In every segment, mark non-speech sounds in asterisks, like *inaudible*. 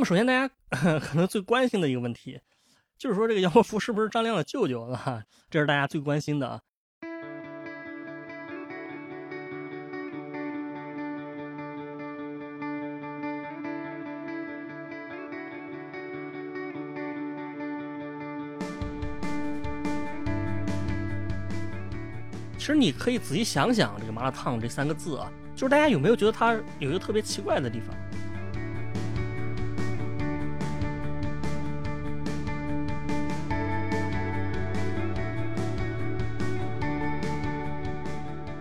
那么首先大家 *laughs* 可能最关心的一个问题，就是说这个杨国福是不是张亮的舅舅啊？这是大家最关心的啊。其实你可以仔细想想这个麻辣烫这三个字啊，就是大家有没有觉得它有一个特别奇怪的地方？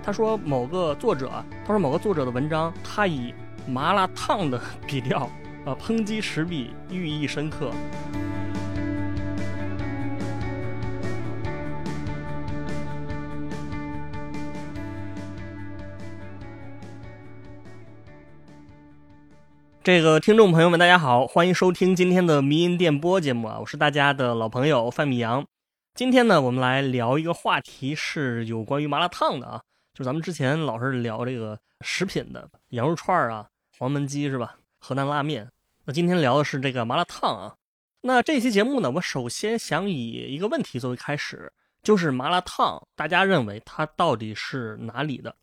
他说某个作者，他说某个作者的文章，他以麻辣烫的笔调，呃，抨击时弊，寓意深刻。这个听众朋友们，大家好，欢迎收听今天的迷音电波节目啊，我是大家的老朋友范米阳。今天呢，我们来聊一个话题，是有关于麻辣烫的啊，就咱们之前老是聊这个食品的羊肉串啊、黄焖鸡是吧？河南拉面。那今天聊的是这个麻辣烫啊。那这期节目呢，我首先想以一个问题作为开始，就是麻辣烫，大家认为它到底是哪里的？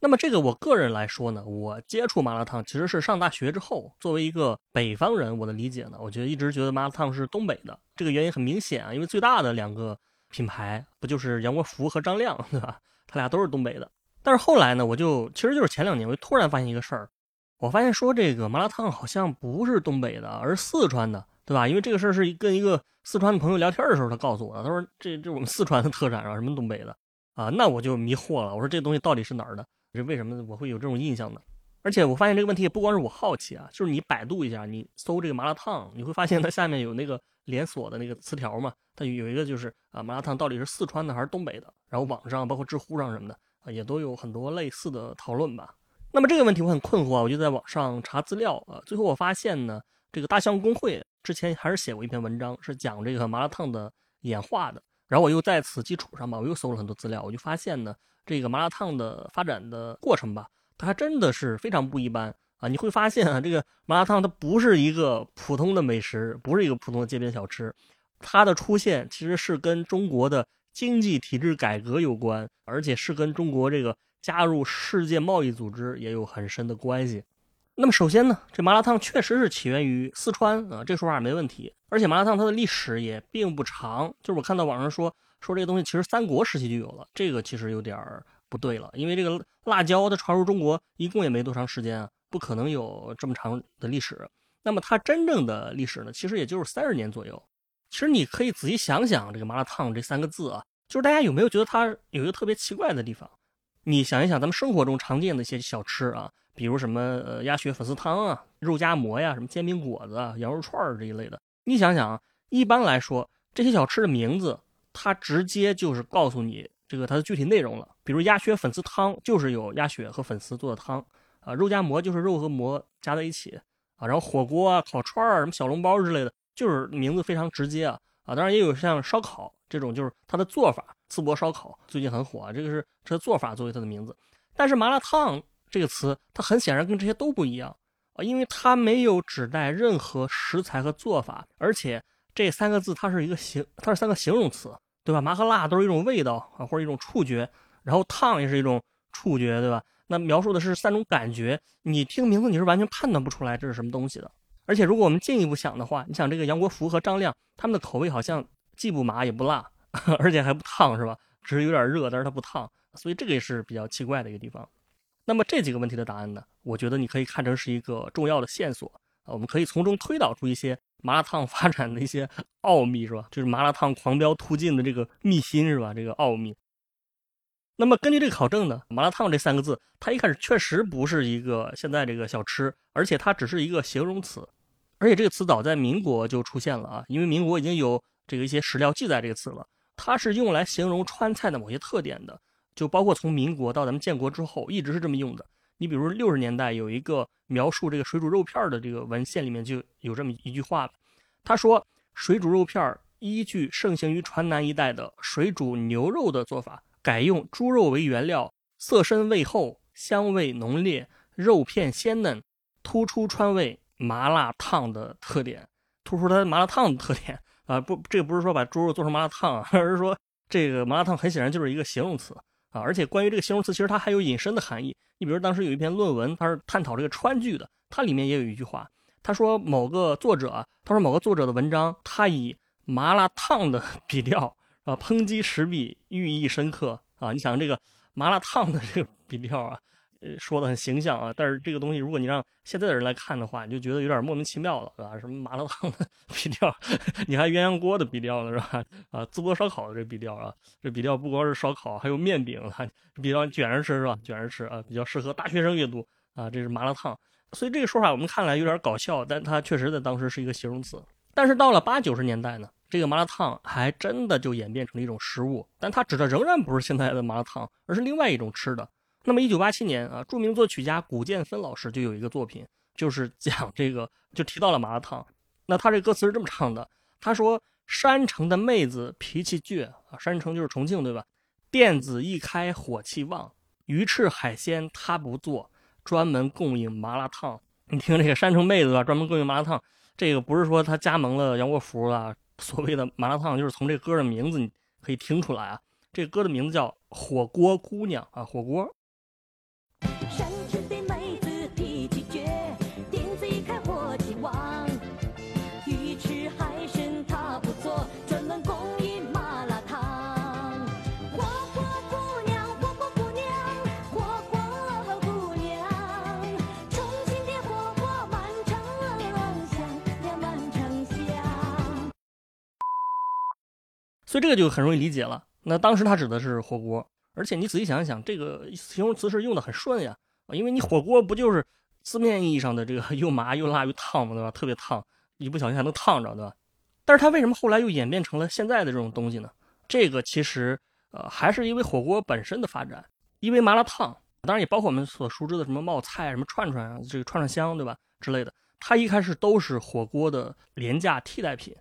那么这个我个人来说呢，我接触麻辣烫其实是上大学之后。作为一个北方人，我的理解呢，我觉得一直觉得麻辣烫是东北的。这个原因很明显啊，因为最大的两个品牌不就是杨国福和张亮，对吧？他俩都是东北的。但是后来呢，我就其实就是前两年，我就突然发现一个事儿，我发现说这个麻辣烫好像不是东北的，而是四川的，对吧？因为这个事儿是跟一个四川的朋友聊天的时候，他告诉我的，他说这这我们四川的特产啊，什么东北的啊？那我就迷惑了，我说这东西到底是哪儿的？这为什么我会有这种印象呢？而且我发现这个问题也不光是我好奇啊，就是你百度一下，你搜这个麻辣烫，你会发现它下面有那个连锁的那个词条嘛，它有一个就是啊，麻辣烫到底是四川的还是东北的？然后网上包括知乎上什么的啊，也都有很多类似的讨论吧。那么这个问题我很困惑啊，我就在网上查资料啊，最后我发现呢，这个大象公会之前还是写过一篇文章，是讲这个麻辣烫的演化的。然后我又在此基础上吧，我又搜了很多资料，我就发现呢。这个麻辣烫的发展的过程吧，它真的是非常不一般啊！你会发现啊，这个麻辣烫它不是一个普通的美食，不是一个普通的街边小吃，它的出现其实是跟中国的经济体制改革有关，而且是跟中国这个加入世界贸易组织也有很深的关系。那么首先呢，这麻辣烫确实是起源于四川啊，这说法没问题。而且麻辣烫它的历史也并不长，就是我看到网上说。说这个东西其实三国时期就有了，这个其实有点儿不对了，因为这个辣椒它传入中国一共也没多长时间啊，不可能有这么长的历史。那么它真正的历史呢，其实也就是三十年左右。其实你可以仔细想想这个麻辣烫这三个字啊，就是大家有没有觉得它有一个特别奇怪的地方？你想一想咱们生活中常见的一些小吃啊，比如什么呃鸭血粉丝汤啊、肉夹馍呀、什么煎饼果子啊、羊肉串儿这一类的，你想想，一般来说这些小吃的名字。它直接就是告诉你这个它的具体内容了，比如鸭血粉丝汤就是有鸭血和粉丝做的汤。啊，肉夹馍就是肉和馍加在一起。啊，然后火锅啊、烤串儿、什么小笼包之类的，就是名字非常直接啊。啊，当然也有像烧烤这种，就是它的做法，淄博烧烤最近很火啊，这个是这做法作为它的名字，但是麻辣烫这个词，它很显然跟这些都不一样。啊，因为它没有指代任何食材和做法，而且。这三个字，它是一个形，它是三个形容词，对吧？麻和辣都是一种味道啊，或者一种触觉，然后烫也是一种触觉，对吧？那描述的是三种感觉，你听名字你是完全判断不出来这是什么东西的。而且如果我们进一步想的话，你想这个杨国福和张亮他们的口味好像既不麻也不辣，*laughs* 而且还不烫，是吧？只是有点热，但是它不烫，所以这个也是比较奇怪的一个地方。那么这几个问题的答案呢？我觉得你可以看成是一个重要的线索，我们可以从中推导出一些。麻辣烫发展的一些奥秘是吧？就是麻辣烫狂飙突进的这个秘辛是吧？这个奥秘。那么根据这个考证呢，麻辣烫这三个字，它一开始确实不是一个现在这个小吃，而且它只是一个形容词，而且这个词早在民国就出现了啊，因为民国已经有这个一些史料记载这个词了，它是用来形容川菜的某些特点的，就包括从民国到咱们建国之后一直是这么用的。你比如六十年代有一个描述这个水煮肉片的这个文献里面就有这么一句话了，他说水煮肉片依据盛行于川南一带的水煮牛肉的做法，改用猪肉为原料，色深味厚，香味浓烈，肉片鲜嫩，突出川味，麻辣烫的特点，突出它麻辣烫的特点啊！不，这个不是说把猪肉做成麻辣烫，*laughs* 而是说这个麻辣烫很显然就是一个形容词啊！而且关于这个形容词，其实它还有引申的含义。你比如当时有一篇论文，它是探讨这个川剧的，它里面也有一句话，他说某个作者，他说某个作者的文章，他以麻辣烫的 *laughs* 笔调啊抨击时弊，寓意深刻啊！你想这个麻辣烫的这个笔调啊。说的很形象啊，但是这个东西，如果你让现在的人来看的话，你就觉得有点莫名其妙了，对吧？什么麻辣烫的 *laughs* 笔调，你还鸳鸯锅的笔调呢，是吧？啊，淄博烧烤的这笔调啊，这笔调不光是烧烤，还有面饼，还比较卷着吃，是吧？卷着吃啊，比较适合大学生阅读啊。这是麻辣烫，所以这个说法我们看来有点搞笑，但它确实在当时是一个形容词。但是到了八九十年代呢，这个麻辣烫还真的就演变成了一种食物，但它指的仍然不是现在的麻辣烫，而是另外一种吃的。那么，一九八七年啊，著名作曲家古建芬老师就有一个作品，就是讲这个，就提到了麻辣烫。那他这歌词是这么唱的：他说，山城的妹子脾气倔啊，山城就是重庆对吧？店子一开火气旺，鱼翅海鲜他不做，专门供应麻辣烫。你听这个山城妹子啊，专门供应麻辣烫，这个不是说他加盟了杨国福啊，所谓的麻辣烫，就是从这歌的名字你可以听出来啊，这歌的名字叫《火锅姑娘》啊，火锅。所以这个就很容易理解了。那当时他指的是火锅，而且你仔细想一想，这个形容词是用的很顺呀，因为你火锅不就是字面意义上的这个 *laughs* 又麻又辣又烫嘛，对吧？特别烫，一不小心还能烫着，对吧？但是它为什么后来又演变成了现在的这种东西呢？这个其实呃还是因为火锅本身的发展，因为麻辣烫，当然也包括我们所熟知的什么冒菜、什么串串啊，这个串串香，对吧？之类的，它一开始都是火锅的廉价替代品。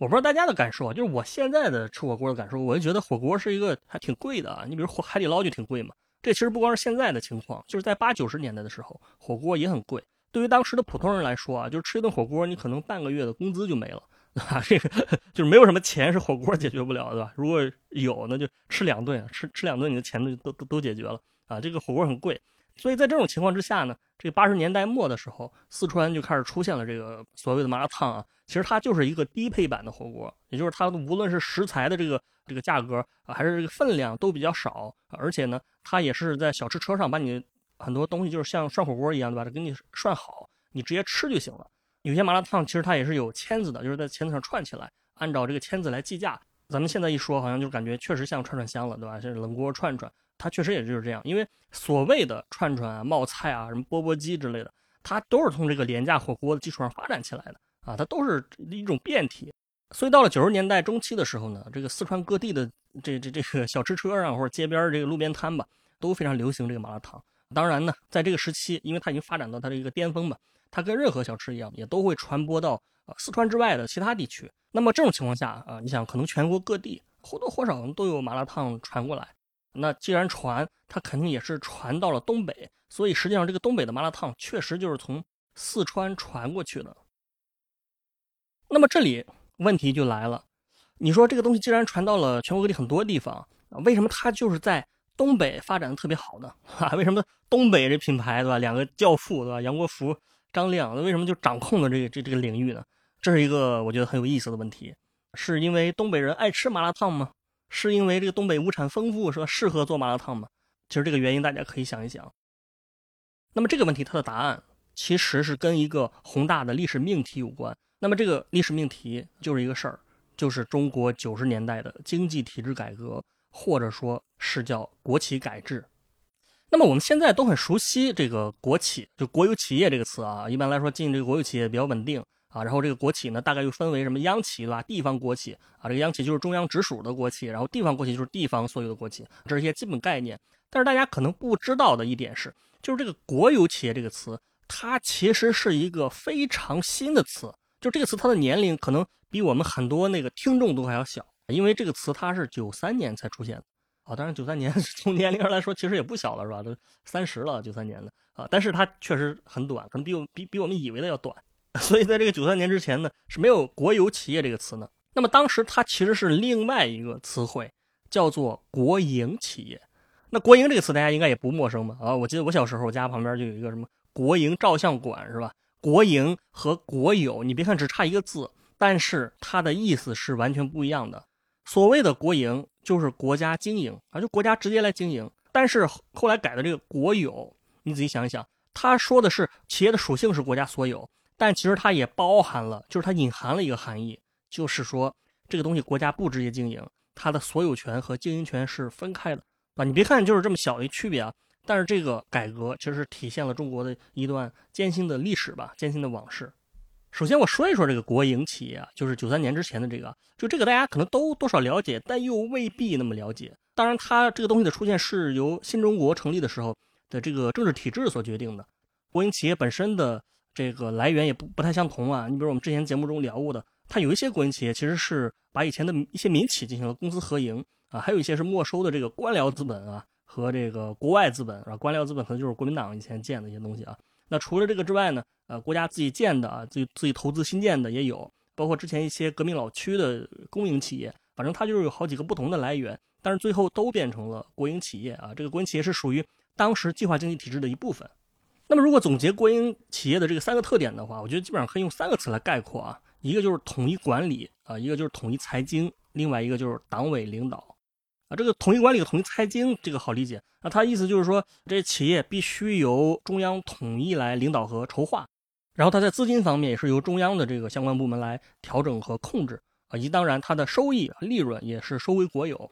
我不知道大家的感受啊，就是我现在的吃火锅的感受，我就觉得火锅是一个还挺贵的啊。你比如火海底捞就挺贵嘛，这其实不光是现在的情况，就是在八九十年代的时候，火锅也很贵。对于当时的普通人来说啊，就是吃一顿火锅，你可能半个月的工资就没了，对吧？这个就是没有什么钱是火锅解决不了，对吧？如果有，那就吃两顿，吃吃两顿你的钱都都都解决了啊。这个火锅很贵。所以在这种情况之下呢，这个八十年代末的时候，四川就开始出现了这个所谓的麻辣烫啊。其实它就是一个低配版的火锅，也就是它无论是食材的这个这个价格啊，还是这个分量都比较少，而且呢，它也是在小吃车上把你很多东西就是像涮火锅一样，对吧？给你涮好，你直接吃就行了。有些麻辣烫其实它也是有签子的，就是在签子上串起来，按照这个签子来计价。咱们现在一说，好像就感觉确实像串串香了，对吧？像冷锅串串。它确实也就是这样，因为所谓的串串啊、冒菜啊、什么钵钵鸡之类的，它都是从这个廉价火锅的基础上发展起来的啊，它都是一种变体。所以到了九十年代中期的时候呢，这个四川各地的这这这个小吃车上或者街边这个路边摊吧，都非常流行这个麻辣烫。当然呢，在这个时期，因为它已经发展到它的一个巅峰嘛，它跟任何小吃一样，也都会传播到四川之外的其他地区。那么这种情况下啊，你想可能全国各地或多或少都有麻辣烫传过来。那既然传，它肯定也是传到了东北，所以实际上这个东北的麻辣烫确实就是从四川传过去的。那么这里问题就来了，你说这个东西既然传到了全国各地很多地方，为什么它就是在东北发展的特别好呢？*laughs* 啊，为什么东北这品牌对吧？两个教父对吧？杨国福、张亮，为什么就掌控了这个这这个领域呢？这是一个我觉得很有意思的问题，是因为东北人爱吃麻辣烫吗？是因为这个东北物产丰富，说适合做麻辣烫吗？其实这个原因大家可以想一想。那么这个问题它的答案其实是跟一个宏大的历史命题有关。那么这个历史命题就是一个事儿，就是中国九十年代的经济体制改革，或者说是叫国企改制。那么我们现在都很熟悉这个国企，就国有企业这个词啊。一般来说，进这个国有企业比较稳定。啊，然后这个国企呢，大概又分为什么央企对吧？地方国企啊，这个央企就是中央直属的国企，然后地方国企就是地方所有的国企，这是一些基本概念。但是大家可能不知道的一点是，就是这个国有企业这个词，它其实是一个非常新的词。就这个词，它的年龄可能比我们很多那个听众都还要小，因为这个词它是九三年才出现的。啊，当然九三年 *laughs* 从年龄上来说其实也不小了，是吧？都三十了，九三年的啊，但是它确实很短，可能比我比比我们以为的要短。*laughs* 所以在这个九三年之前呢，是没有国有企业这个词呢。那么当时它其实是另外一个词汇，叫做国营企业。那国营这个词大家应该也不陌生吧？啊，我记得我小时候家旁边就有一个什么国营照相馆，是吧？国营和国有，你别看只差一个字，但是它的意思是完全不一样的。所谓的国营就是国家经营啊，就国家直接来经营。但是后来改的这个国有，你仔细想一想，他说的是企业的属性是国家所有，但其实它也包含了，就是它隐含了一个含义，就是说这个东西国家不直接经营，它的所有权和经营权是分开的。啊，你别看就是这么小一区别啊，但是这个改革其实体现了中国的一段艰辛的历史吧，艰辛的往事。首先我说一说这个国营企业啊，就是九三年之前的这个，就这个大家可能都多少了解，但又未必那么了解。当然，它这个东西的出现是由新中国成立的时候的这个政治体制所决定的。国营企业本身的这个来源也不不太相同啊。你比如我们之前节目中聊过的，它有一些国营企业其实是把以前的一些民企进行了公私合营。啊，还有一些是没收的这个官僚资本啊，和这个国外资本啊，官僚资本可能就是国民党以前建的一些东西啊。那除了这个之外呢，呃，国家自己建的啊，自己自己投资新建的也有，包括之前一些革命老区的公营企业，反正它就是有好几个不同的来源，但是最后都变成了国营企业啊。这个国营企业是属于当时计划经济体制的一部分。那么如果总结国营企业的这个三个特点的话，我觉得基本上可以用三个词来概括啊，一个就是统一管理啊，一个就是统一财经，另外一个就是党委领导。啊，这个统一管理、统一财经，这个好理解。那他意思就是说，这企业必须由中央统一来领导和筹划，然后他在资金方面也是由中央的这个相关部门来调整和控制啊，以及当然它的收益、利润也是收归国有。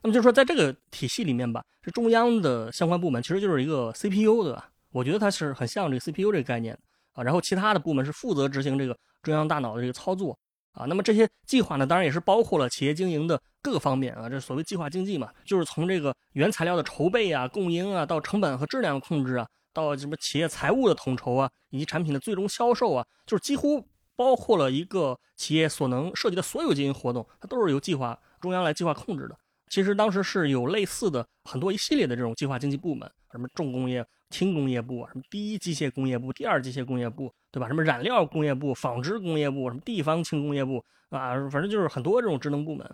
那么就是说，在这个体系里面吧，这中央的相关部门其实就是一个 CPU，对吧？我觉得它是很像这个 CPU 这个概念啊。然后其他的部门是负责执行这个中央大脑的这个操作。啊，那么这些计划呢，当然也是包括了企业经营的各个方面啊。这所谓计划经济嘛，就是从这个原材料的筹备啊、供应啊，到成本和质量的控制啊，到什么企业财务的统筹啊，以及产品的最终销售啊，就是几乎包括了一个企业所能涉及的所有经营活动，它都是由计划中央来计划控制的。其实当时是有类似的很多一系列的这种计划经济部门，什么重工业。轻工业部啊，什么第一机械工业部、第二机械工业部，对吧？什么染料工业部、纺织工业部、什么地方轻工业部啊，反正就是很多这种职能部门。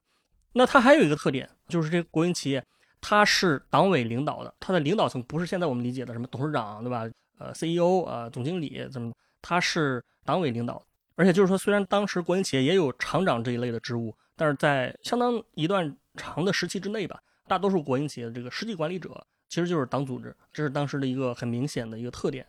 那它还有一个特点，就是这国营企业它是党委领导的，它的领导层不是现在我们理解的什么董事长，对吧？呃，CEO 啊，总经理怎么？它是党委领导，而且就是说，虽然当时国营企业也有厂长这一类的职务，但是在相当一段长的时期之内吧，大多数国营企业的这个实际管理者。其实就是党组织，这是当时的一个很明显的一个特点。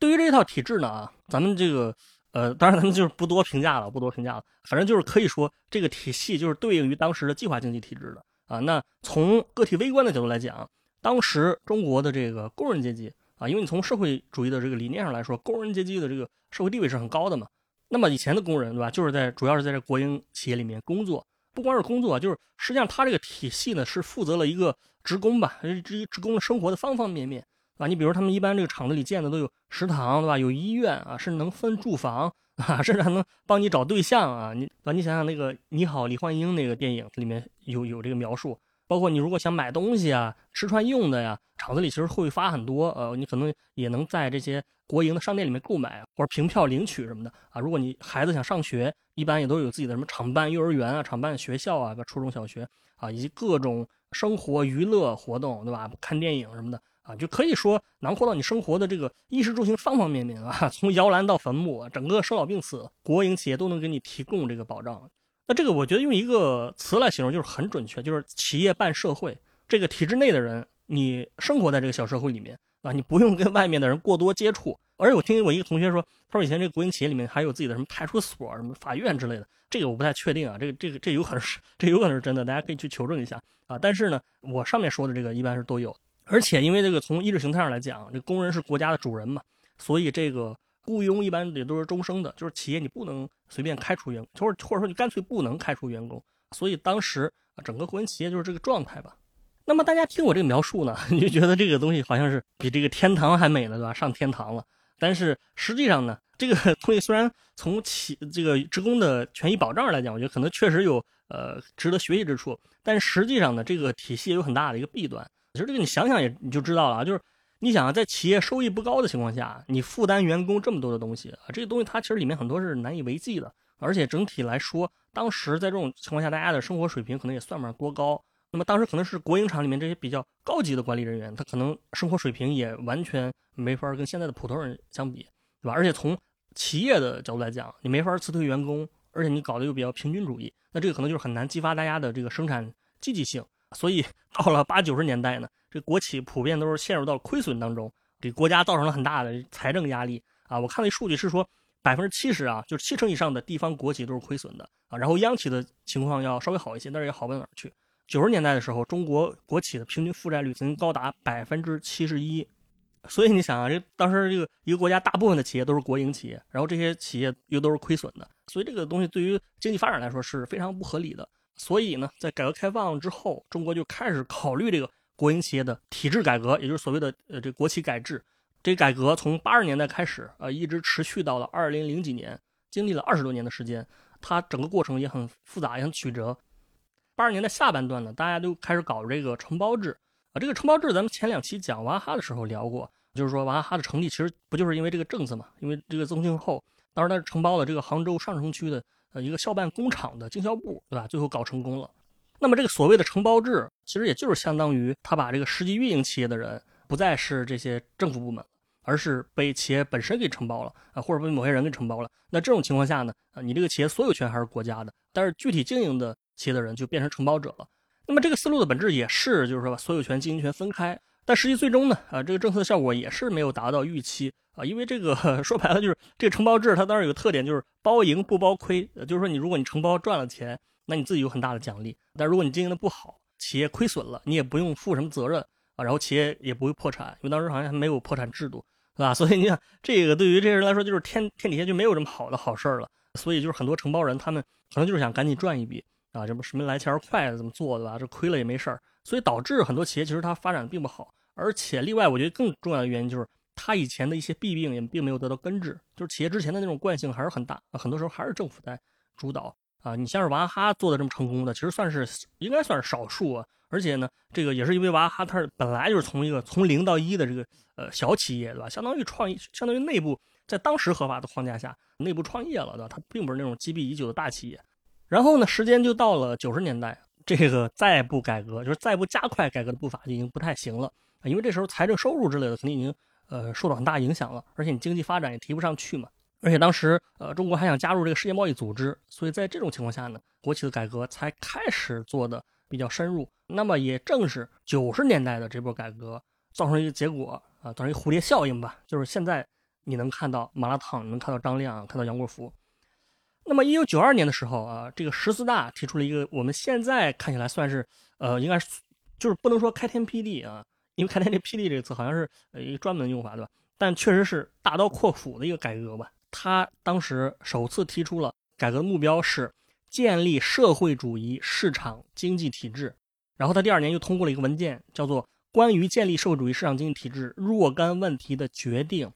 对于这一套体制呢，啊，咱们这个，呃，当然咱们就是不多评价了，不多评价了。反正就是可以说，这个体系就是对应于当时的计划经济体制的啊。那从个体微观的角度来讲，当时中国的这个工人阶级啊，因为你从社会主义的这个理念上来说，工人阶级的这个社会地位是很高的嘛。那么以前的工人，对吧，就是在主要是在这国营企业里面工作，不光是工作，就是实际上他这个体系呢是负责了一个。职工吧，职职工生活的方方面面，啊，你比如他们一般这个厂子里建的都有食堂，对吧？有医院啊，甚至能分住房啊，甚至还能帮你找对象啊。你啊，你想想那个《你好，李焕英》那个电影里面有有这个描述，包括你如果想买东西啊、吃穿用的呀，厂子里其实会发很多，呃，你可能也能在这些国营的商店里面购买或者凭票领取什么的啊。如果你孩子想上学，一般也都有自己的什么厂办幼儿园啊、厂办学校啊，初中小学啊，以及各种。生活娱乐活动，对吧？看电影什么的啊，就可以说囊括到你生活的这个衣食住行方方面面啊。*laughs* 从摇篮到坟墓，整个生老病死，国营企业都能给你提供这个保障。那这个我觉得用一个词来形容就是很准确，就是企业办社会。这个体制内的人，你生活在这个小社会里面啊，你不用跟外面的人过多接触。而且我听我一个同学说，他说以前这个国营企业里面还有自己的什么派出所、什么法院之类的。这个我不太确定啊，这个这个这有可能是这有可能是真的，大家可以去求证一下啊。但是呢，我上面说的这个一般是都有，而且因为这个从意识形态上来讲，这工人是国家的主人嘛，所以这个雇佣一般也都是终生的，就是企业你不能随便开除员工，或者或者说你干脆不能开除员工。所以当时整个国营企业就是这个状态吧。那么大家听我这个描述呢，*laughs* 你就觉得这个东西好像是比这个天堂还美了，对吧？上天堂了。但是实际上呢？*laughs* 这个东西虽然从企这个职工的权益保障来讲，我觉得可能确实有呃值得学习之处，但实际上呢，这个体系也有很大的一个弊端。其实这个你想想也你就知道了啊，就是你想啊，在企业收益不高的情况下，你负担员工这么多的东西啊，这个东西它其实里面很多是难以为继的。而且整体来说，当时在这种情况下，大家的生活水平可能也算不上多高。那么当时可能是国营厂里面这些比较高级的管理人员，他可能生活水平也完全没法跟现在的普通人相比，对吧？而且从企业的角度来讲，你没法辞退员工，而且你搞的又比较平均主义，那这个可能就是很难激发大家的这个生产积极性。所以 *laughs* 到了八九十年代呢，这国企普遍都是陷入到亏损当中，给国家造成了很大的财政压力啊。我看那数据是说，百分之七十啊，就是七成以上的地方国企都是亏损的啊。然后央企的情况要稍微好一些，但是也好不到哪儿去。九十年代的时候，中国国企的平均负债率曾经高达百分之七十一。所以你想啊，这当时这个一个国家大部分的企业都是国营企业，然后这些企业又都是亏损的，所以这个东西对于经济发展来说是非常不合理的。所以呢，在改革开放之后，中国就开始考虑这个国营企业的体制改革，也就是所谓的呃这国企改制。这改革从八十年代开始，呃，一直持续到了二零零几年，经历了二十多年的时间。它整个过程也很复杂，也很曲折。八十年代下半段呢，大家都开始搞这个承包制啊。这个承包制，咱们前两期讲娃哈哈的时候聊过，就是说娃哈哈的成立其实不就是因为这个政策嘛？因为这个宗庆后当时他承包了这个杭州上城区的。呃，一个校办工厂的经销部，对吧？最后搞成功了。那么这个所谓的承包制，其实也就是相当于他把这个实际运营企业的人，不再是这些政府部门，而是被企业本身给承包了啊，或者被某些人给承包了。那这种情况下呢，啊，你这个企业所有权还是国家的，但是具体经营的企业的人就变成承包者了。那么这个思路的本质也是，就是说把所有权、经营权分开。但实际最终呢，啊，这个政策的效果也是没有达到预期。啊，因为这个 *laughs* 说白了就是这个承包制，它当然有个特点，就是包赢不包亏。就是说，你如果你承包赚了钱，那你自己有很大的奖励；但如果你经营的不好，企业亏损了，你也不用负什么责任啊。然后企业也不会破产，因为当时好像还没有破产制度，是吧？*laughs* 所以你想，这个对于这些人来说，就是天天底下就没有这么好的好事儿了。所以就是很多承包人，他们可能就是想赶紧赚一笔啊，这不什么来钱快怎么做的吧？这亏了也没事儿。所以导致很多企业其实它发展并不好。而且另外，我觉得更重要的原因就是。它以前的一些弊病也并没有得到根治，就是企业之前的那种惯性还是很大，很多时候还是政府在主导啊。你像是娃哈哈做的这么成功的，其实算是应该算是少数啊。而且呢，这个也是因为娃哈哈它本来就是从一个从零到一的这个呃小企业，对吧？相当于创业，相当于内部在当时合法的框架下内部创业了，对吧？它并不是那种积弊已久的大企业。然后呢，时间就到了九十年代，这个再不改革，就是再不加快改革的步伐，就已经不太行了啊。因为这时候财政收入之类的肯定已经。呃，受到很大影响了，而且你经济发展也提不上去嘛。而且当时，呃，中国还想加入这个世界贸易组织，所以在这种情况下呢，国企的改革才开始做的比较深入。那么也正是九十年代的这波改革造成一个结果啊，造成一个蝴蝶效应吧，就是现在你能看到麻辣烫，能看到张亮，看到杨国福。那么一九九二年的时候啊，这个十四大提出了一个我们现在看起来算是，呃，应该是就是不能说开天辟地啊。因为开天辟地”这个词好像是呃一个专门用法，对吧？但确实是大刀阔斧的一个改革吧。他当时首次提出了改革目标是建立社会主义市场经济体制，然后他第二年又通过了一个文件，叫做《关于建立社会主义市场经济体制若干问题的决定》。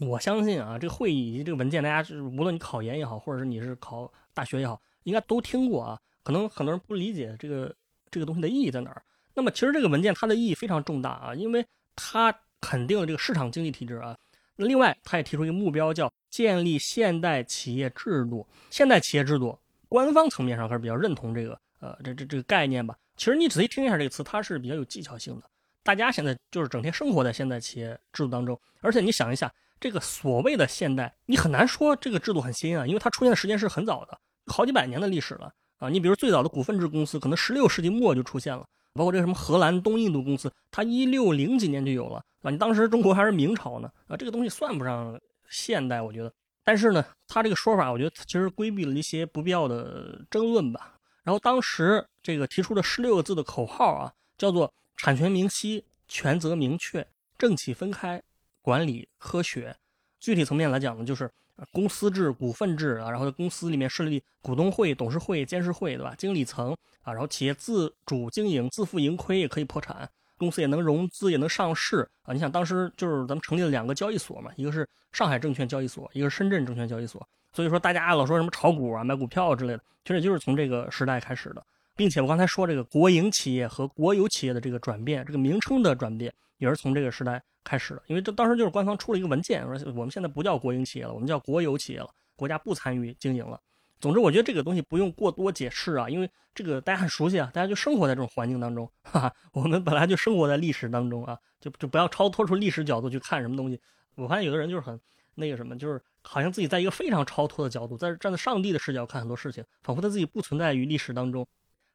我相信啊，这个会议以及这个文件，大家是无论你考研也好，或者是你是考大学也好，应该都听过啊。可能很多人不理解这个这个东西的意义在哪儿。那么其实这个文件它的意义非常重大啊，因为它肯定了这个市场经济体制啊。那另外，它也提出一个目标，叫建立现代企业制度。现代企业制度，官方层面上还是比较认同这个呃这这这个概念吧。其实你仔细听一下这个词，它是比较有技巧性的。大家现在就是整天生活在现代企业制度当中，而且你想一下，这个所谓的现代，你很难说这个制度很新啊，因为它出现的时间是很早的，好几百年的历史了啊。你比如最早的股份制公司，可能十六世纪末就出现了。包括这个什么荷兰东印度公司，它一六零几年就有了啊！你当时中国还是明朝呢啊，这个东西算不上现代，我觉得。但是呢，他这个说法，我觉得其实规避了一些不必要的争论吧。然后当时这个提出的十六个字的口号啊，叫做产权明晰、权责明确、政企分开、管理科学。具体层面来讲呢，就是。公司制、股份制啊，然后在公司里面设立股东会、董事会、监事会，对吧？经理层啊，然后企业自主经营、自负盈亏也可以破产，公司也能融资，也能上市啊。你想当时就是咱们成立了两个交易所嘛，一个是上海证券交易所，一个是深圳证券交易所。所以说大家老说什么炒股啊、买股票之类的，其实也就是从这个时代开始的。并且我刚才说这个国营企业和国有企业的这个转变，这个名称的转变也是从这个时代开始的。因为这当时就是官方出了一个文件，说我们现在不叫国营企业了，我们叫国有企业了，国家不参与经营了。总之，我觉得这个东西不用过多解释啊，因为这个大家很熟悉啊，大家就生活在这种环境当中，哈哈，我们本来就生活在历史当中啊，就就不要超脱出历史角度去看什么东西。我发现有的人就是很那个什么，就是好像自己在一个非常超脱的角度，在站在上帝的视角看很多事情，仿佛他自己不存在于历史当中。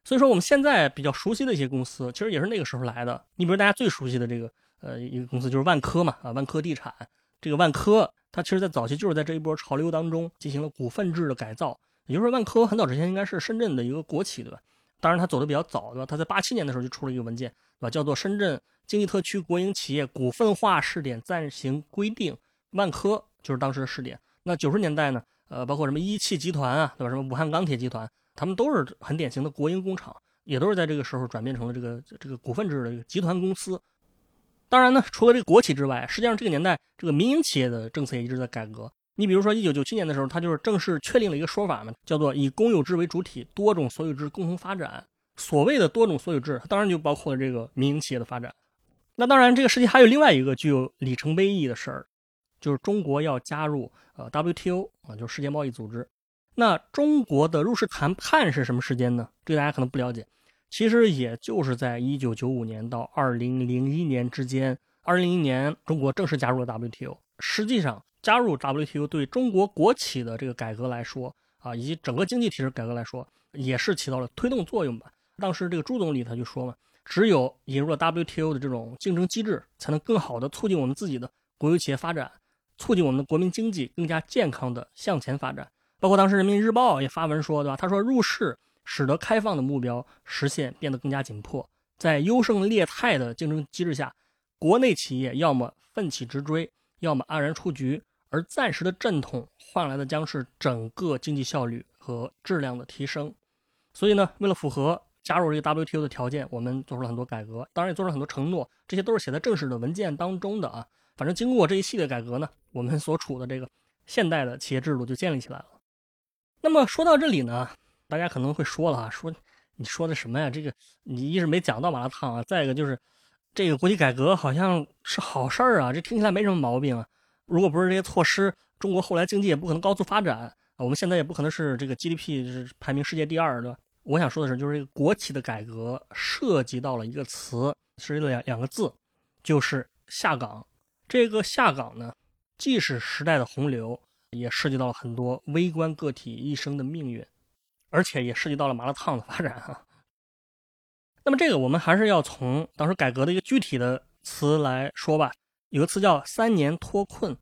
所以说，我们现在比较熟悉的一些公司，其实也是那个时候来的。你比如大家最熟悉的这个，呃，一个公司就是万科嘛，啊，万科地产。这个万科，它其实在早期就是在这一波潮流当中进行了股份制的改造。也就是说，万科很早之前应该是深圳的一个国企，对吧？当然，它走的比较早，对吧？它在八七年的时候就出了一个文件，对吧？叫做《深圳经济特区国营企业股份化试点暂行规定》。万科就是当时的试点。那九十年代呢？呃，包括什么一汽集团啊，对吧？什么武汉钢铁集团。他们都是很典型的国营工厂，也都是在这个时候转变成了这个这个股份制的一个集团公司。当然呢，除了这个国企之外，实际上这个年代这个民营企业的政策也一直在改革。你比如说，一九九七年的时候，他就是正式确定了一个说法嘛，叫做以公有制为主体，多种所有制共同发展。所谓的多种所有制，当然就包括了这个民营企业的发展。那当然，这个时期还有另外一个具有里程碑意义的事儿，就是中国要加入呃 WTO 啊，就是世界贸易组织。那中国的入世谈判是什么时间呢？这个大家可能不了解，其实也就是在一九九五年到二零零一年之间。二零零一年，中国正式加入了 WTO。实际上，加入 WTO 对中国国企的这个改革来说啊，以及整个经济体制改革来说，也是起到了推动作用吧。当时这个朱总理他就说嘛，只有引入了 WTO 的这种竞争机制，才能更好的促进我们自己的国有企业发展，促进我们的国民经济更加健康的向前发展。包括当时《人民日报》也发文说，对吧？他说入世使得开放的目标实现变得更加紧迫，在优胜劣汰的竞争机制下，国内企业要么奋起直追，要么黯然出局，而暂时的阵痛换来的将是整个经济效率和质量的提升。所以呢，为了符合加入这个 WTO 的条件，我们做出了很多改革，当然也做出了很多承诺，这些都是写在正式的文件当中的啊。反正经过这一系列改革呢，我们所处的这个现代的企业制度就建立起来了。那么说到这里呢，大家可能会说了啊，说你说的什么呀？这个你一是没讲到麻辣烫啊，再一个就是这个国企改革好像是好事儿啊，这听起来没什么毛病啊。如果不是这些措施，中国后来经济也不可能高速发展，我们现在也不可能是这个 GDP 是排名世界第二的。我想说的是，就是这个国企的改革涉及到了一个词，是两两个字，就是下岗。这个下岗呢，既是时代的洪流。也涉及到了很多微观个体一生的命运，而且也涉及到了麻辣烫的发展哈。那么这个我们还是要从当时改革的一个具体的词来说吧。有个词叫“三年脱困”，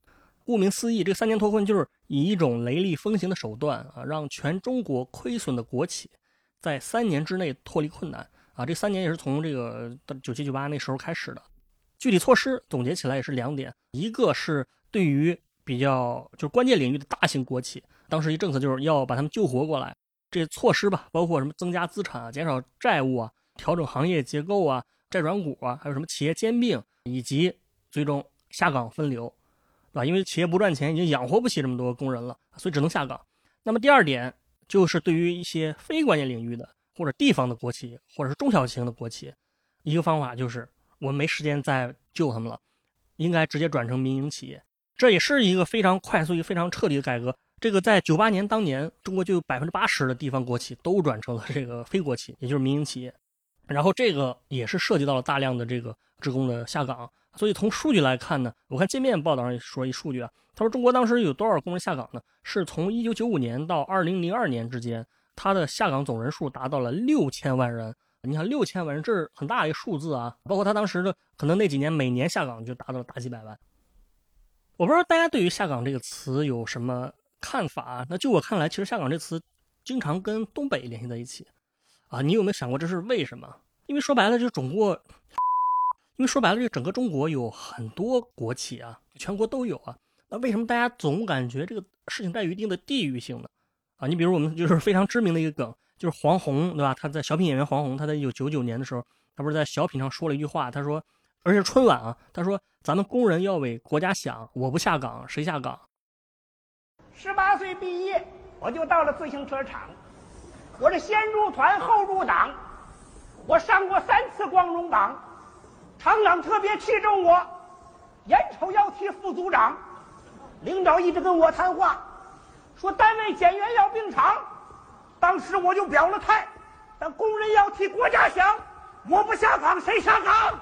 顾名思义，这个“三年脱困”就是以一种雷厉风行的手段啊，让全中国亏损的国企在三年之内脱离困难啊。这三年也是从这个九七九八那时候开始的。具体措施总结起来也是两点，一个是对于比较就是关键领域的大型国企，当时一政策就是要把他们救活过来。这些措施吧，包括什么增加资产啊、减少债务啊、调整行业结构啊、债转股啊，还有什么企业兼并，以及最终下岗分流，对吧？因为企业不赚钱，已经养活不起这么多工人了，所以只能下岗。那么第二点就是对于一些非关键领域的或者地方的国企，或者是中小型的国企，一个方法就是我们没时间再救他们了，应该直接转成民营企业。这也是一个非常快速、一个非常彻底的改革。这个在九八年当年，中国就有百分之八十的地方国企都转成了这个非国企，也就是民营企业。然后这个也是涉及到了大量的这个职工的下岗。所以从数据来看呢，我看界面报道上说一数据啊，他说中国当时有多少工人下岗呢？是从一九九五年到二零零二年之间，他的下岗总人数达到了六千万人。你看六千万人，这是很大一个数字啊。包括他当时的可能那几年每年下岗就达到了大几百万。我不知道大家对于“下岗”这个词有什么看法？那就我看来，其实“下岗”这词经常跟东北联系在一起，啊，你有没有想过这是为什么？因为说白了，就是中国，因为说白了，就整个中国有很多国企啊，全国都有啊。那为什么大家总感觉这个事情带有一定的地域性呢？啊，你比如我们就是非常知名的一个梗，就是黄宏，对吧？他在小品演员黄宏，他在一九九九年的时候，他不是在小品上说了一句话，他说。而且春晚啊，他说咱们工人要为国家想，我不下岗谁下岗？十八岁毕业，我就到了自行车厂，我这先入团后入党，我上过三次光荣榜，厂长特别器重我，眼瞅要提副组长，领导一直跟我谈话，说单位减员要并厂，当时我就表了态，但工人要替国家想，我不下岗谁下岗？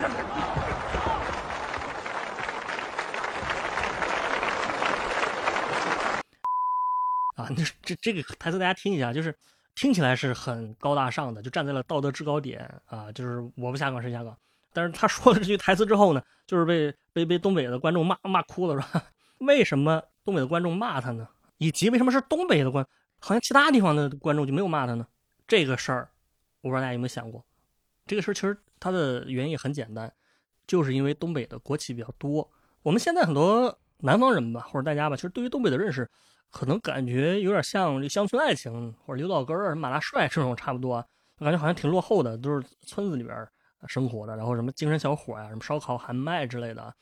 *laughs* 啊，那这这个台词大家听一下，就是听起来是很高大上的，就站在了道德制高点啊，就是我不下岗谁下岗。但是他说了这句台词之后呢，就是被被被东北的观众骂骂哭了，是吧？*laughs* 为什么东北的观众骂他呢？以及为什么是东北的观，好像其他地方的观众就没有骂他呢？这个事儿，我不知道大家有没有想过。这个事儿其实它的原因很简单，就是因为东北的国企比较多。我们现在很多南方人吧，或者大家吧，其实对于东北的认识。可能感觉有点像乡村爱情或者刘老根儿、马大帅这种差不多，感觉好像挺落后的，都是村子里边生活的，然后什么精神小伙呀、什么烧烤、喊麦之类的。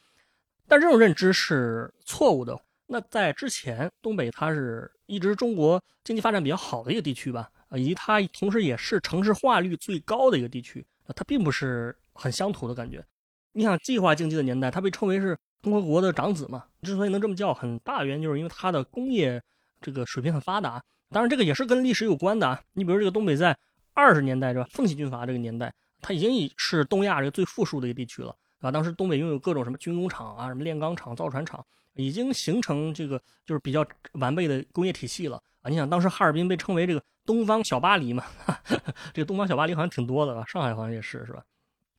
但这种认知是错误的。那在之前，东北它是一直中国经济发展比较好的一个地区吧，以及它同时也是城市化率最高的一个地区，它并不是很乡土的感觉。你想计划经济的年代，它被称为是。共和国的长子嘛，之所以能这么叫，很大原因就是因为它的工业这个水平很发达。当然，这个也是跟历史有关的啊。你比如这个东北在二十年代是吧，奉系军阀这个年代，它已经是东亚这个最富庶的一个地区了啊。当时东北拥有各种什么军工厂啊、什么炼钢厂、造船厂，已经形成这个就是比较完备的工业体系了啊。你想，当时哈尔滨被称为这个东方小巴黎嘛，*laughs* 这个东方小巴黎好像挺多的啊，上海好像也是是吧？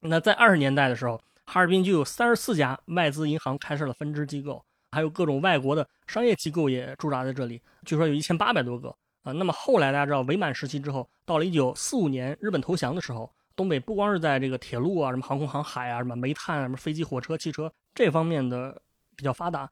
那在二十年代的时候。哈尔滨就有三十四家外资银行开设了分支机构，还有各种外国的商业机构也驻扎在这里，据说有一千八百多个啊。那么后来大家知道伪满时期之后，到了一九四五年日本投降的时候，东北不光是在这个铁路啊、什么航空航海啊、什么煤炭啊、什么飞机、火车、汽车这方面的比较发达，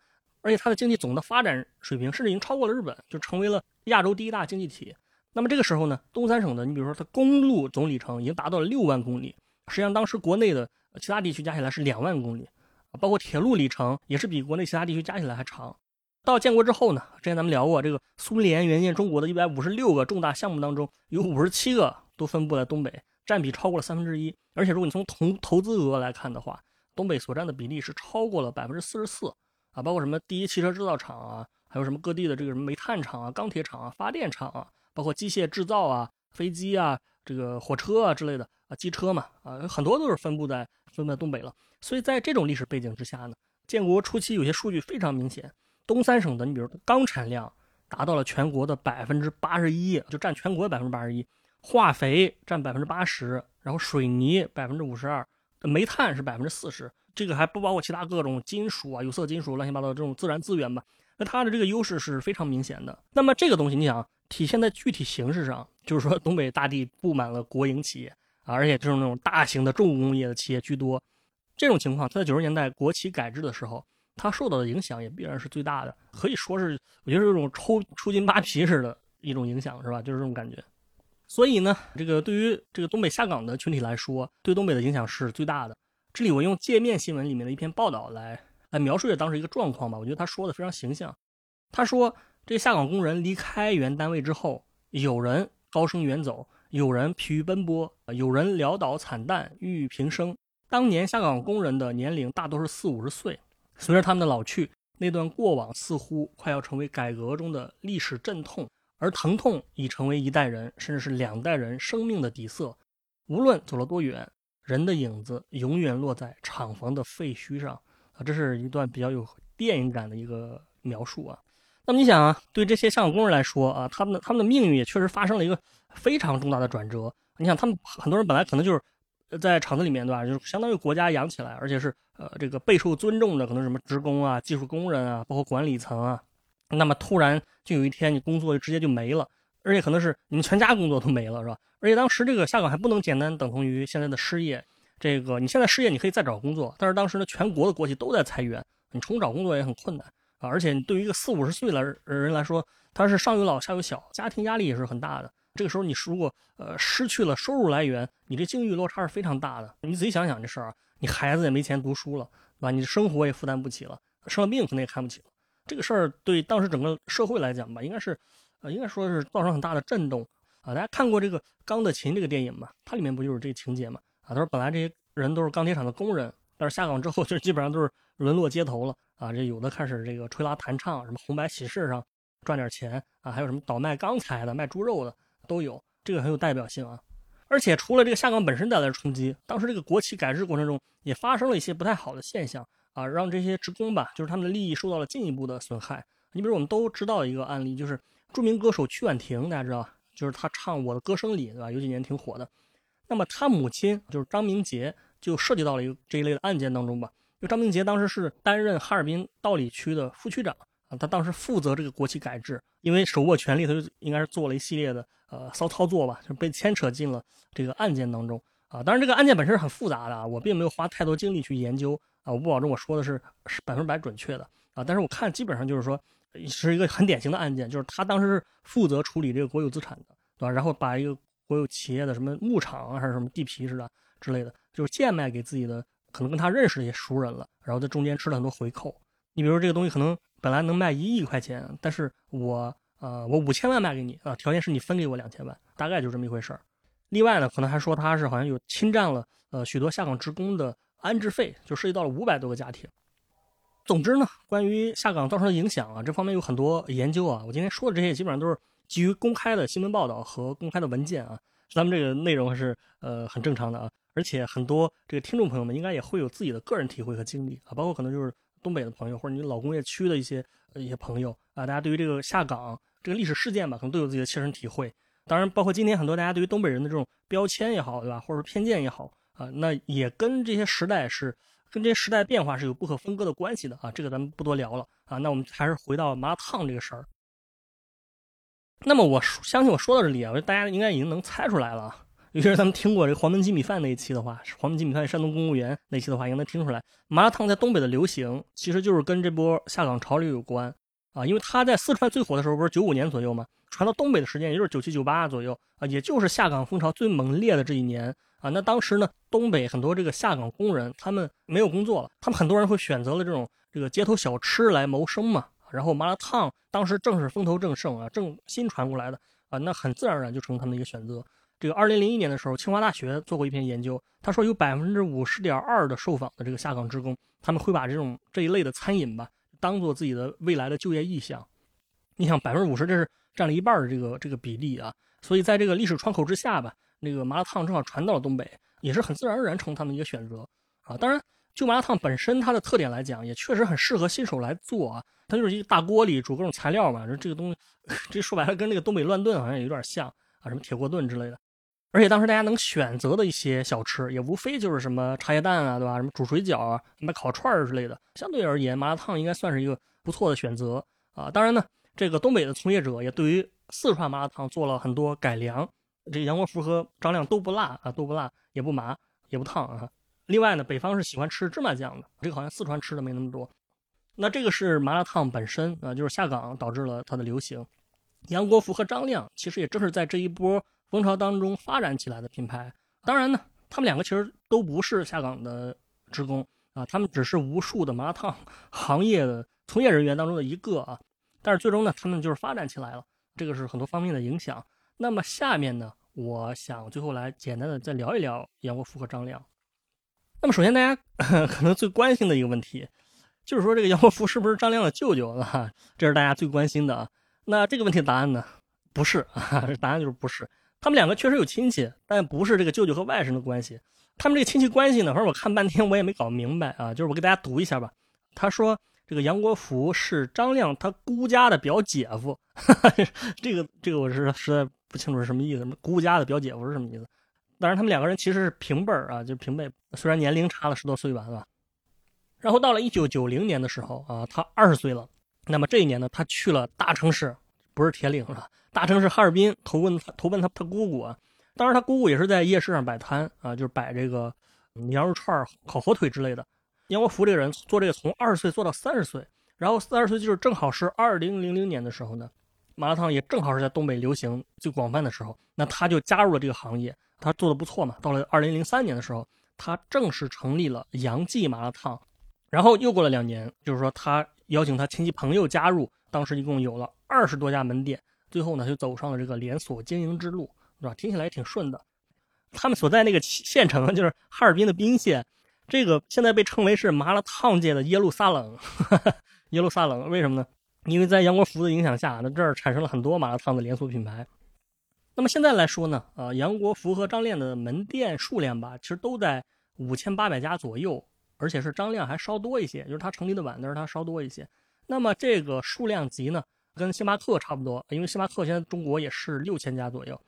而且它的经济总的发展水平甚至已经超过了日本，就成为了亚洲第一大经济体。那么这个时候呢，东三省的，你比如说它公路总里程已经达到了六万公里，实际上当时国内的。其他地区加起来是两万公里，包括铁路里程也是比国内其他地区加起来还长。到建国之后呢，之前咱们聊过，这个苏联援建中国的一百五十六个重大项目当中，有五十七个都分布在东北，占比超过了三分之一。而且如果你从投投资额来看的话，东北所占的比例是超过了百分之四十四啊，包括什么第一汽车制造厂啊，还有什么各地的这个什么煤炭厂啊、钢铁厂啊、发电厂啊，包括机械制造啊、飞机啊、这个火车啊之类的啊，机车嘛啊，很多都是分布在。分布在东北了，所以在这种历史背景之下呢，建国初期有些数据非常明显，东三省的你比如钢产量达到了全国的百分之八十一，就占全国的百分之八十一，化肥占百分之八十，然后水泥百分之五十二，煤炭是百分之四十，这个还不包括其他各种金属啊、有色金属、乱七八糟的这种自然资源吧，那它的这个优势是非常明显的。那么这个东西你想体现在具体形式上，就是说东北大地布满了国营企业。而且就是那种大型的重工业的企业居多，这种情况，它在九十年代国企改制的时候，它受到的影响也必然是最大的，可以说是我觉得是一种抽抽筋扒皮似的一种影响，是吧？就是这种感觉。所以呢，这个对于这个东北下岗的群体来说，对东北的影响是最大的。这里我用界面新闻里面的一篇报道来来描述一下当时一个状况吧，我觉得他说的非常形象。他说，这下岗工人离开原单位之后，有人高声远走。有人疲于奔波，有人潦倒惨淡，郁郁平生。当年下岗工人的年龄大多是四五十岁，随着他们的老去，那段过往似乎快要成为改革中的历史阵痛，而疼痛已成为一代人甚至是两代人生命的底色。无论走了多远，人的影子永远落在厂房的废墟上。啊，这是一段比较有电影感的一个描述啊。那么你想啊，对这些下岗工人来说啊，他们的他们的命运也确实发生了一个。非常重大的转折。你想，他们很多人本来可能就是在厂子里面，对吧？就是相当于国家养起来，而且是呃这个备受尊重的，可能什么职工啊、技术工人啊，包括管理层啊。那么突然就有一天，你工作就直接就没了，而且可能是你们全家工作都没了，是吧？而且当时这个下岗还不能简单等同于现在的失业。这个你现在失业，你可以再找工作，但是当时呢，全国的国企都在裁员，你重新找工作也很困难啊。而且你对于一个四五十岁的人来说，他是上有老下有小，家庭压力也是很大的。这个时候，你如果呃失去了收入来源，你这境遇落差是非常大的。你仔细想想这事儿啊，你孩子也没钱读书了，对吧？你的生活也负担不起了，生了病可能也看不起了。这个事儿对当时整个社会来讲吧，应该是，呃，应该说是造成很大的震动。啊。大家看过这个《钢的琴》这个电影吗？它里面不就是这个情节吗？啊，他说本来这些人都是钢铁厂的工人，但是下岗之后就基本上都是沦落街头了啊。这有的开始这个吹拉弹唱，什么红白喜事上赚点钱啊，还有什么倒卖钢材的、卖猪肉的都有，这个很有代表性啊。而且除了这个下岗本身带来的冲击，当时这个国企改制过程中也发生了一些不太好的现象啊，让这些职工吧，就是他们的利益受到了进一步的损害。你比如我们都知道一个案例，就是著名歌手曲婉婷，大家知道，就是他唱《我的歌声里》，对吧？有几年挺火的。那么他母亲就是张明杰，就涉及到了一个这一类的案件当中吧。因为张明杰当时是担任哈尔滨道里区的副区长啊，他当时负责这个国企改制，因为手握权力，他就应该是做了一系列的。呃，骚操作吧，就被牵扯进了这个案件当中啊。当然，这个案件本身是很复杂的啊，我并没有花太多精力去研究啊。我不保证我说的是是百分之百准确的啊。但是我看基本上就是说，是一个很典型的案件，就是他当时是负责处理这个国有资产的，对吧？然后把一个国有企业的什么牧场啊，还是什么地皮似的之类的，就是贱卖给自己的可能跟他认识的一些熟人了，然后在中间吃了很多回扣。你比如说这个东西可能本来能卖一亿块钱，但是我。呃，我五千万卖给你啊，条件是你分给我两千万，大概就这么一回事儿。另外呢，可能还说他是好像有侵占了呃许多下岗职工的安置费，就涉及到了五百多个家庭。总之呢，关于下岗造成的影响啊，这方面有很多研究啊。我今天说的这些基本上都是基于公开的新闻报道和公开的文件啊，咱们这个内容是呃很正常的啊。而且很多这个听众朋友们应该也会有自己的个人体会和经历啊，包括可能就是东北的朋友或者你老工业区的一些一些朋友啊，大家对于这个下岗。这个历史事件吧，可能都有自己的切身体会。当然，包括今天很多大家对于东北人的这种标签也好，对吧，或者说偏见也好啊，那也跟这些时代是跟这些时代变化是有不可分割的关系的啊。这个咱们不多聊了啊。那我们还是回到麻辣烫这个事儿。那么我相信我说到这里啊，我觉得大家应该已经能猜出来了。尤其是咱们听过这个黄焖鸡米饭那一期的话，黄焖鸡米饭山东公务员那期的话，应该能听出来，麻辣烫在东北的流行其实就是跟这波下岗潮流有关。啊，因为它在四川最火的时候不是九五年左右吗？传到东北的时间也就是九七九八左右啊，也就是下岗风潮最猛烈的这一年啊。那当时呢，东北很多这个下岗工人他们没有工作了，他们很多人会选择了这种这个街头小吃来谋生嘛。然后麻辣烫当时正是风头正盛啊，正新传过来的啊，那很自然而然就成他们的一个选择。这个二零零一年的时候，清华大学做过一篇研究，他说有百分之五十点二的受访的这个下岗职工，他们会把这种这一类的餐饮吧。当做自己的未来的就业意向，你想百分之五十，这是占了一半的这个这个比例啊。所以在这个历史窗口之下吧，那个麻辣烫正好传到了东北，也是很自然而然成他们一个选择啊。当然，就麻辣烫本身它的特点来讲，也确实很适合新手来做啊。它就是一个大锅里煮各种材料嘛，这这个东西，*laughs* 这说白了跟那个东北乱炖好像也有点像啊，什么铁锅炖之类的。而且当时大家能选择的一些小吃，也无非就是什么茶叶蛋啊，对吧？什么煮水饺啊，什么烤串儿之类的。相对而言，麻辣烫应该算是一个不错的选择啊。当然呢，这个东北的从业者也对于四川麻辣烫做了很多改良。这杨国福和张亮都不辣啊，都不辣，也不麻，也不烫啊。另外呢，北方是喜欢吃芝麻酱的，这个好像四川吃的没那么多。那这个是麻辣烫本身啊，就是下岗导致了它的流行。杨国福和张亮其实也正是在这一波。风潮当中发展起来的品牌，当然呢，他们两个其实都不是下岗的职工啊，他们只是无数的麻辣烫行业的从业人员当中的一个啊。但是最终呢，他们就是发展起来了，这个是很多方面的影响。那么下面呢，我想最后来简单的再聊一聊杨国福和张亮。那么首先大家 *laughs* 可能最关心的一个问题，就是说这个杨国福是不是张亮的舅舅啊？这是大家最关心的啊。那这个问题的答案呢，不是啊，*laughs* 答案就是不是。他们两个确实有亲戚，但不是这个舅舅和外甥的关系。他们这个亲戚关系呢，反正我看半天我也没搞明白啊。就是我给大家读一下吧。他说这个杨国福是张亮他姑家的表姐夫，*laughs* 这个这个我是实在清楚是什么意思。什么姑家的表姐夫是什么意思？当然他们两个人其实是平辈儿啊，就是平辈，虽然年龄差了十多岁吧，是吧？然后到了一九九零年的时候啊，他二十岁了。那么这一年呢，他去了大城市。不是铁岭了，大城市哈尔滨投奔他，投奔他他姑姑啊。当然，他姑姑也是在夜市上摆摊啊，就是摆这个羊肉串、烤火腿之类的。杨国福这个人做这个从二十岁做到三十岁，然后三十岁就是正好是二零零零年的时候呢，麻辣烫也正好是在东北流行最广泛的时候，那他就加入了这个行业，他做的不错嘛。到了二零零三年的时候，他正式成立了杨记麻辣烫，然后又过了两年，就是说他邀请他亲戚朋友加入。当时一共有了二十多家门店最后呢就走上了这个连锁经营之路，是吧？听起来挺顺的。他们所在那个县城就是哈尔滨的宾县，这个现在被称为是麻辣烫界的耶路撒冷。*laughs* 耶路撒冷为什么呢？因为在杨国福的影响下，那这儿产生了很多麻辣烫的连锁品牌。那么现在来说呢，呃，杨国福和张亮的门店数量吧，其实都在五千八百家左右，而且是张亮还稍多一些，就是他成立的晚，但是他稍多一些。那么这个数量级呢，跟星巴克差不多，因为星巴克现在中国也是六千家左右。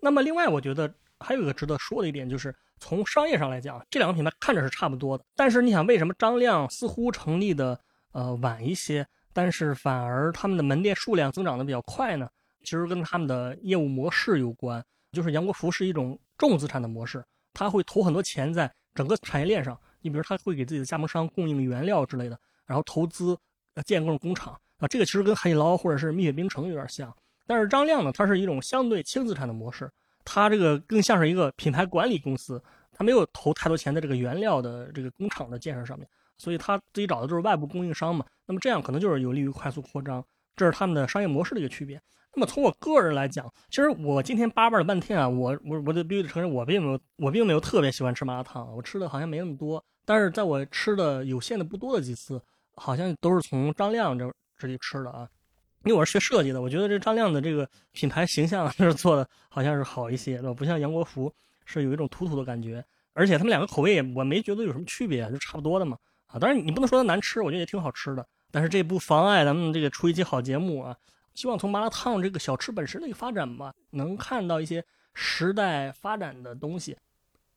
那么另外，我觉得还有一个值得说的一点，就是从商业上来讲，这两个品牌看着是差不多的，但是你想，为什么张亮似乎成立的呃晚一些，但是反而他们的门店数量增长的比较快呢？其实跟他们的业务模式有关，就是杨国福是一种重资产的模式，他会投很多钱在整个产业链上。你比如他会给自己的加盟商供应原料之类的，然后投资建各种工厂啊，这个其实跟海底捞或者是蜜雪冰城有点像。但是张亮呢，它是一种相对轻资产的模式，它这个更像是一个品牌管理公司，它没有投太多钱在这个原料的这个工厂的建设上面，所以他自己找的就是外部供应商嘛。那么这样可能就是有利于快速扩张，这是他们的商业模式的一个区别。那么从我个人来讲，其实我今天叭叭了半天啊，我我我就必须得承认，我并没有我并没有特别喜欢吃麻辣烫，我吃的好像没那么多。但是在我吃的有限的不多的几次，好像都是从张亮这这里吃的啊。因为我是学设计的，我觉得这张亮的这个品牌形象 *laughs* 是做的好像是好一些，对吧？不像杨国福是有一种土土的感觉。而且他们两个口味我没觉得有什么区别，就差不多的嘛。啊，当然你不能说它难吃，我觉得也挺好吃的。但是这不妨碍咱们这个出一期好节目啊。希望从麻辣烫这个小吃本身的一个发展吧，能看到一些时代发展的东西。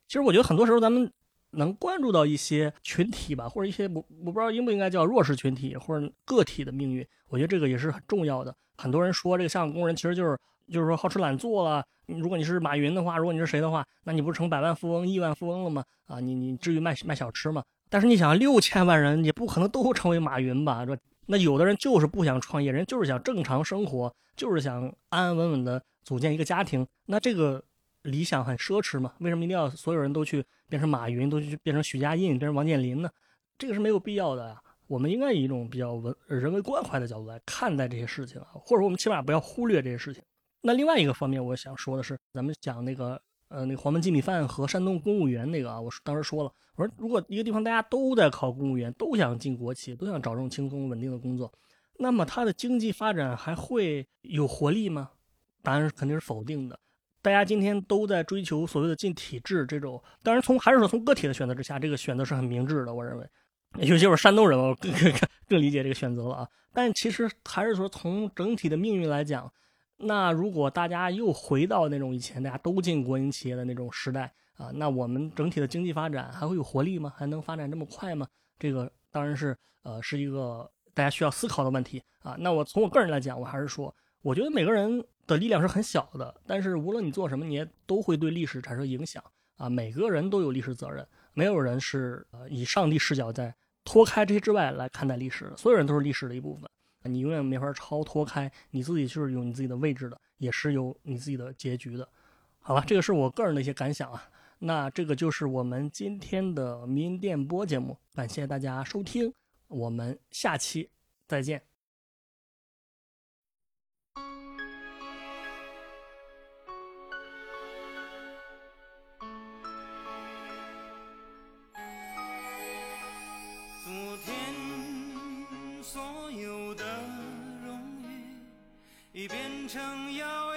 其实我觉得很多时候咱们能关注到一些群体吧，或者一些我我不知道应不应该叫弱势群体或者个体的命运，我觉得这个也是很重要的。很多人说这个香港工人其实就是就是说好吃懒做了。如果你是马云的话，如果你是谁的话，那你不是成百万富翁、亿万富翁了吗？啊，你你至于卖卖小吃吗？但是你想，六千万人也不可能都成为马云吧？说。那有的人就是不想创业，人就是想正常生活，就是想安安稳稳的组建一个家庭。那这个理想很奢侈嘛？为什么一定要所有人都去变成马云，都去变成许家印，变成王健林呢？这个是没有必要的呀。我们应该以一种比较文人为关怀的角度来看待这些事情啊，或者我们起码不要忽略这些事情。那另外一个方面，我想说的是，咱们讲那个。呃，那个黄焖鸡米饭和山东公务员那个啊，我当时说了，我说如果一个地方大家都在考公务员，都想进国企，都想找这种轻松稳定的工作，那么它的经济发展还会有活力吗？答案肯定是否定的。大家今天都在追求所谓的进体制这种，当然从还是说从个体的选择之下，这个选择是很明智的，我认为。尤其是山东人我更更更理解这个选择了啊。但其实还是说从整体的命运来讲。那如果大家又回到那种以前大家都进国营企业的那种时代啊，那我们整体的经济发展还会有活力吗？还能发展这么快吗？这个当然是呃是一个大家需要思考的问题啊。那我从我个人来讲，我还是说，我觉得每个人的力量是很小的，但是无论你做什么，你也都会对历史产生影响啊。每个人都有历史责任，没有人是呃以上帝视角在脱开这些之外来看待历史，所有人都是历史的一部分。你永远没法超脱开，你自己就是有你自己的位置的，也是有你自己的结局的。好吧，这个是我个人的一些感想啊。那这个就是我们今天的民音电波节目，感谢大家收听，我们下期再见。已变成遥